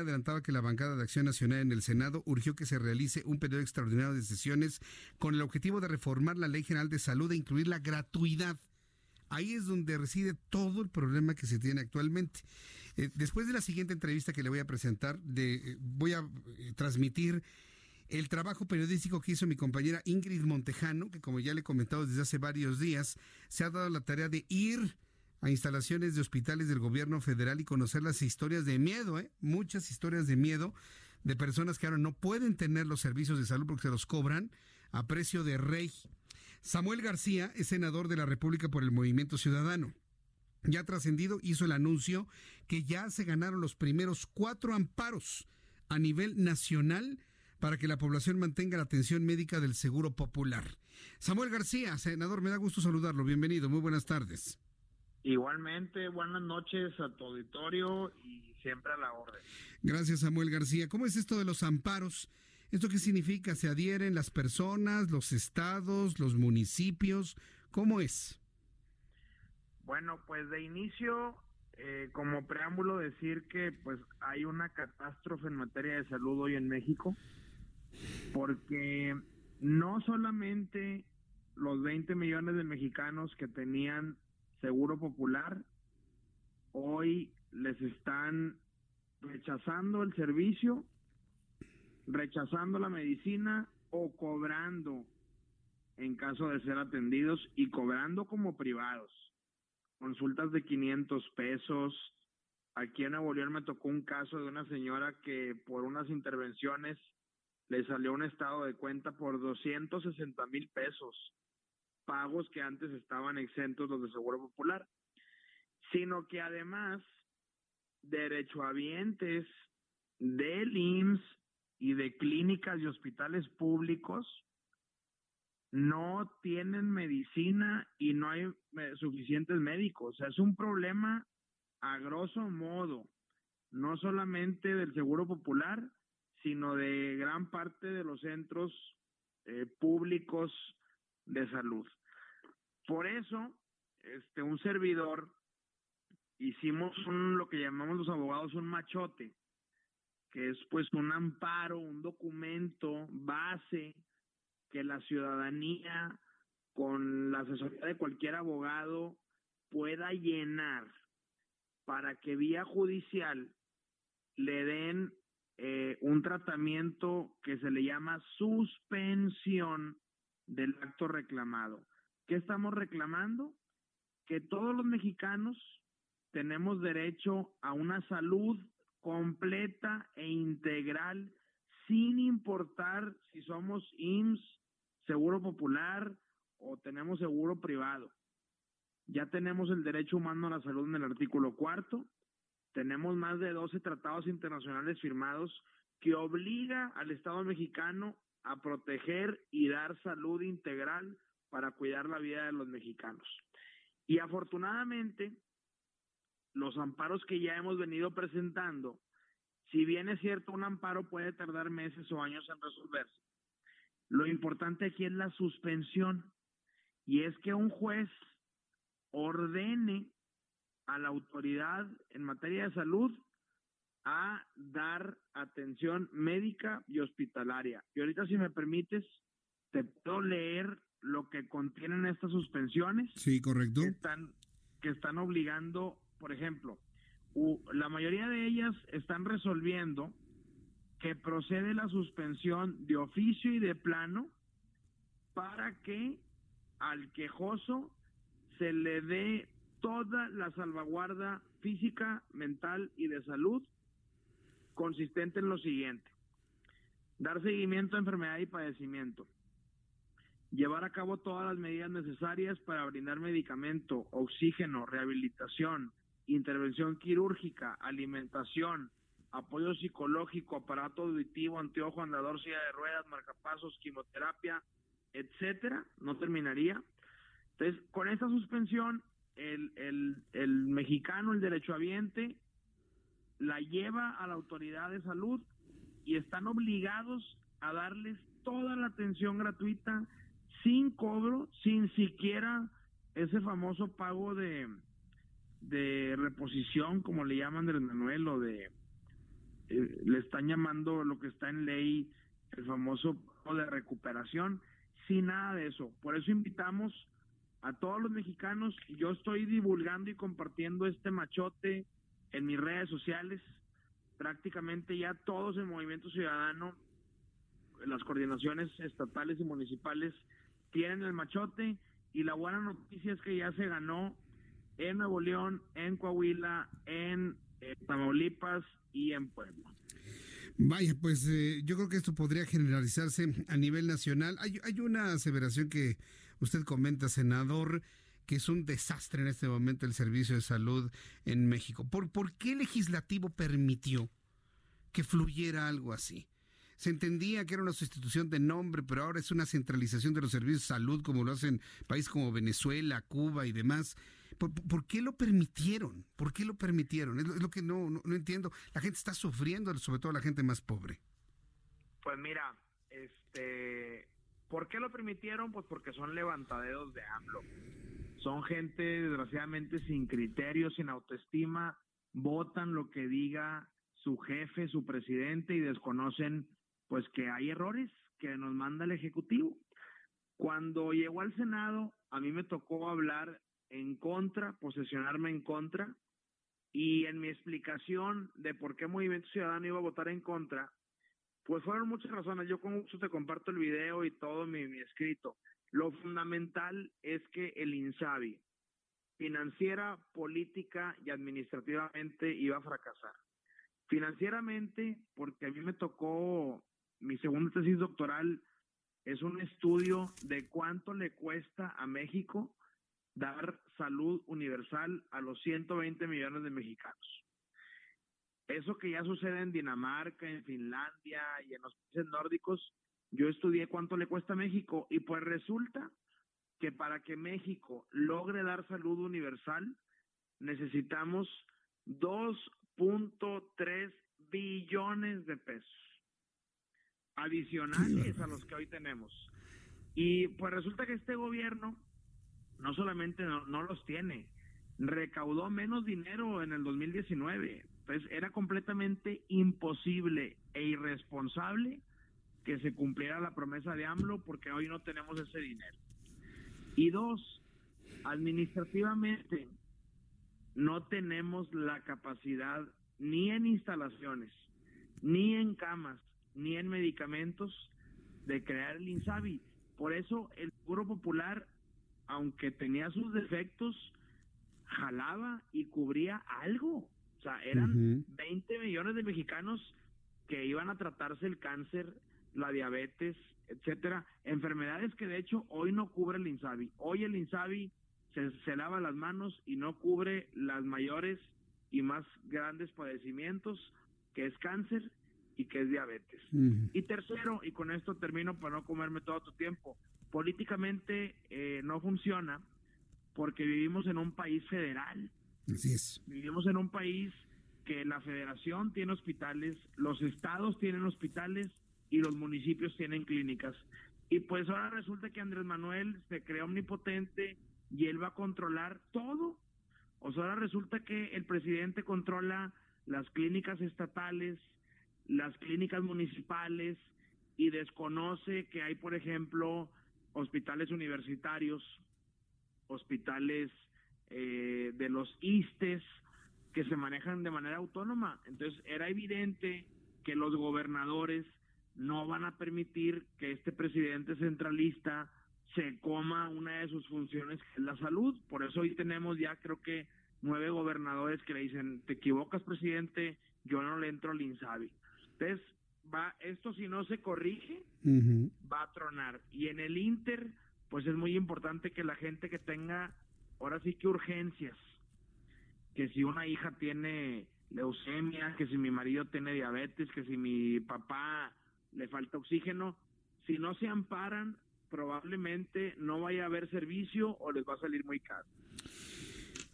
Adelantaba que la bancada de Acción Nacional en el Senado urgió que se realice un periodo extraordinario de sesiones con el objetivo de reformar la Ley General de Salud e incluir la gratuidad. Ahí es donde reside todo el problema que se tiene actualmente. Eh, después de la siguiente entrevista que le voy a presentar, eh, voy a eh, transmitir el trabajo periodístico que hizo mi compañera Ingrid Montejano, que como ya le he comentado desde hace varios días, se ha dado la tarea de ir a instalaciones de hospitales del gobierno federal y conocer las historias de miedo, ¿eh? muchas historias de miedo de personas que ahora no pueden tener los servicios de salud porque se los cobran a precio de rey. Samuel García es senador de la República por el Movimiento Ciudadano. Ya trascendido, hizo el anuncio que ya se ganaron los primeros cuatro amparos a nivel nacional para que la población mantenga la atención médica del Seguro Popular. Samuel García, senador, me da gusto saludarlo. Bienvenido, muy buenas tardes. Igualmente, buenas noches a tu auditorio y siempre a la orden. Gracias, Samuel García. ¿Cómo es esto de los amparos? ¿Esto qué significa? ¿Se adhieren las personas, los estados, los municipios? ¿Cómo es? Bueno, pues de inicio, eh, como preámbulo, decir que pues hay una catástrofe en materia de salud hoy en México, porque no solamente los 20 millones de mexicanos que tenían seguro popular, hoy les están rechazando el servicio, rechazando la medicina o cobrando en caso de ser atendidos y cobrando como privados. Consultas de 500 pesos. Aquí en Nuevo León me tocó un caso de una señora que por unas intervenciones le salió un estado de cuenta por 260 mil pesos pagos que antes estaban exentos los de Seguro Popular, sino que además derechohabientes del IMSS y de clínicas y hospitales públicos no tienen medicina y no hay suficientes médicos. O sea, es un problema a grosso modo, no solamente del Seguro Popular, sino de gran parte de los centros eh, públicos de salud. Por eso, este, un servidor, hicimos un, lo que llamamos los abogados un machote, que es pues un amparo, un documento base que la ciudadanía con la asesoría de cualquier abogado pueda llenar para que vía judicial le den eh, un tratamiento que se le llama suspensión del acto reclamado. ¿Qué estamos reclamando? Que todos los mexicanos tenemos derecho a una salud completa e integral sin importar si somos IMSS, Seguro Popular o tenemos seguro privado. Ya tenemos el derecho humano a la salud en el artículo cuarto. Tenemos más de 12 tratados internacionales firmados que obliga al Estado mexicano a proteger y dar salud integral para cuidar la vida de los mexicanos. Y afortunadamente, los amparos que ya hemos venido presentando, si bien es cierto, un amparo puede tardar meses o años en resolverse, lo importante aquí es la suspensión. Y es que un juez ordene a la autoridad en materia de salud a dar atención médica y hospitalaria. Y ahorita, si me permites, te puedo leer lo que contienen estas suspensiones. Sí, correcto. Que están, que están obligando, por ejemplo, la mayoría de ellas están resolviendo que procede la suspensión de oficio y de plano para que al quejoso se le dé toda la salvaguarda física, mental y de salud consistente en lo siguiente. Dar seguimiento a enfermedad y padecimiento. Llevar a cabo todas las medidas necesarias para brindar medicamento, oxígeno, rehabilitación, intervención quirúrgica, alimentación, apoyo psicológico, aparato auditivo, anteojo, andador, silla de ruedas, marcapasos, quimioterapia, etcétera, no terminaría. Entonces, con esta suspensión, el, el, el mexicano, el derechohabiente, la lleva a la autoridad de salud y están obligados a darles toda la atención gratuita sin cobro, sin siquiera ese famoso pago de, de reposición, como le llaman del Manuel, o de, eh, le están llamando lo que está en ley, el famoso pago de recuperación, sin nada de eso. Por eso invitamos a todos los mexicanos, yo estoy divulgando y compartiendo este machote en mis redes sociales, prácticamente ya todos en Movimiento Ciudadano, las coordinaciones estatales y municipales tienen el machote y la buena noticia es que ya se ganó en Nuevo León, en Coahuila, en eh, Tamaulipas y en Puebla. Vaya, pues eh, yo creo que esto podría generalizarse a nivel nacional. Hay, hay una aseveración que usted comenta, senador, que es un desastre en este momento el servicio de salud en México. ¿Por, ¿Por qué el legislativo permitió que fluyera algo así? se entendía que era una sustitución de nombre, pero ahora es una centralización de los servicios de salud como lo hacen países como Venezuela, Cuba y demás. ¿Por, qué lo permitieron? ¿Por qué lo permitieron? Es lo, que no, no, entiendo. La gente está sufriendo, sobre todo la gente más pobre. Pues mira, este, ¿por qué lo permitieron? Pues porque son levantaderos de AMLO. Son gente, desgraciadamente, sin criterio, sin autoestima, votan lo que diga su jefe, su presidente y desconocen pues que hay errores que nos manda el Ejecutivo. Cuando llegó al Senado, a mí me tocó hablar en contra, posesionarme en contra, y en mi explicación de por qué Movimiento Ciudadano iba a votar en contra, pues fueron muchas razones. Yo con gusto te comparto el video y todo mi, mi escrito. Lo fundamental es que el INSABI, financiera, política y administrativamente, iba a fracasar. Financieramente, porque a mí me tocó mi segunda tesis doctoral es un estudio de cuánto le cuesta a México dar salud universal a los 120 millones de mexicanos. Eso que ya sucede en Dinamarca, en Finlandia y en los países nórdicos, yo estudié cuánto le cuesta a México y pues resulta que para que México logre dar salud universal necesitamos 2.3 billones de pesos adicionales a los que hoy tenemos. Y pues resulta que este gobierno no solamente no, los tiene, recaudó menos dinero en el 2019. Entonces era completamente imposible e irresponsable que se cumpliera la promesa de AMLO porque hoy no tenemos ese dinero. Y dos, administrativamente no tenemos la capacidad ni en instalaciones, ni en camas, ni en medicamentos de crear el INSABI. Por eso el Seguro Popular, aunque tenía sus defectos, jalaba y cubría algo. O sea, eran 20 millones de mexicanos que iban a tratarse el cáncer, la diabetes, etcétera, enfermedades que de hecho hoy no cubre el INSABI. Hoy el INSABI se, se lava las manos y no cubre las mayores y más grandes padecimientos, que es cáncer y que es diabetes. Y tercero, y con esto termino para no comerme todo tu tiempo, políticamente eh, no funciona porque vivimos en un país federal. Así es. Vivimos en un país que la federación tiene hospitales, los estados tienen hospitales y los municipios tienen clínicas. Y pues ahora resulta que Andrés Manuel se crea omnipotente y él va a controlar todo. O sea, ahora resulta que el presidente controla las clínicas estatales, las clínicas municipales y desconoce que hay, por ejemplo, hospitales universitarios, hospitales eh, de los ISTES que se manejan de manera autónoma. Entonces era evidente que los gobernadores no van a permitir que este presidente centralista se coma una de sus funciones, que es la salud. Por eso hoy tenemos ya creo que nueve gobernadores que le dicen, te equivocas presidente, yo no le entro al INSABI. Entonces, va, esto si no se corrige, va a tronar. Y en el Inter, pues es muy importante que la gente que tenga, ahora sí que urgencias, que si una hija tiene leucemia, que si mi marido tiene diabetes, que si mi papá le falta oxígeno, si no se amparan, probablemente no vaya a haber servicio o les va a salir muy caro.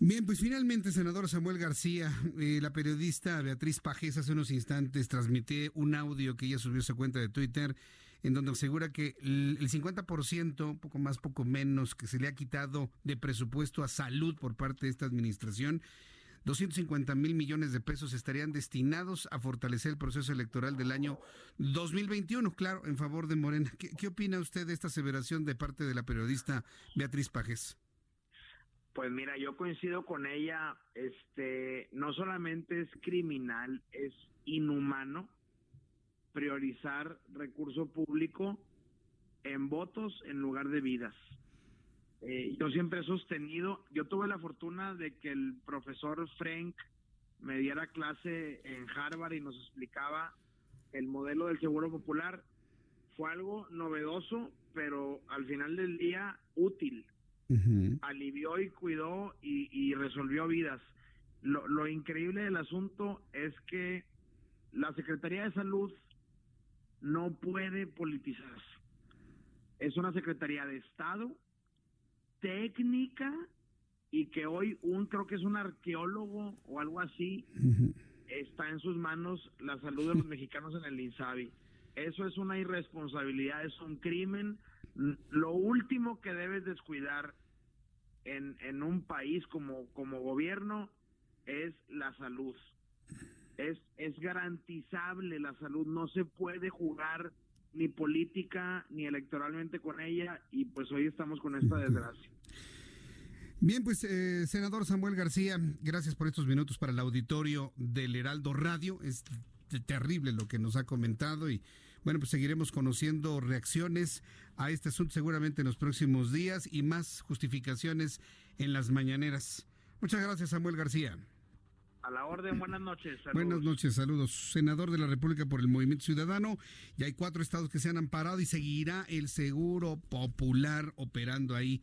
Bien, pues finalmente, senador Samuel García, eh, la periodista Beatriz Pajes hace unos instantes transmitió un audio que ella subió a su cuenta de Twitter en donde asegura que el 50%, poco más, poco menos, que se le ha quitado de presupuesto a salud por parte de esta administración, 250 mil millones de pesos estarían destinados a fortalecer el proceso electoral del año 2021, claro, en favor de Morena. ¿Qué, opina usted de esta aseveración de parte de la periodista Beatriz Pajes? Pues mira, yo coincido con ella, este, no solamente es criminal, es inhumano priorizar recurso público en votos en lugar de vidas. Eh, yo siempre he sostenido, yo tuve la fortuna de que el profesor Frank me diera clase en Harvard y nos explicaba el modelo del seguro popular. Fue algo novedoso, pero al final del día útil. Alivió y cuidó y, resolvió vidas. Lo, lo increíble del asunto es que la Secretaría de Salud no puede politizarse. Es una Secretaría de Estado técnica y que hoy un, creo que es un arqueólogo o algo así, está en sus manos la salud de los mexicanos en el INSABI. Eso es una irresponsabilidad, es un crimen. Lo último que debes descuidar en, en un país como, como gobierno es la salud. Es, es garantizable la salud, no se puede jugar ni política ni electoralmente con ella y pues hoy estamos con esta desgracia. Bien, pues eh, senador Samuel García, gracias por estos minutos para el auditorio del Heraldo Radio. Es terrible lo que nos ha comentado y bueno, pues seguiremos conociendo reacciones a este asunto seguramente en los próximos días y más justificaciones en las mañaneras. Muchas gracias, Samuel García. A la orden, buenas noches. Buenas noches, saludos. Senador de la República por el Movimiento Ciudadano, y hay cuatro estados que se han amparado y seguirá el seguro popular operando ahí.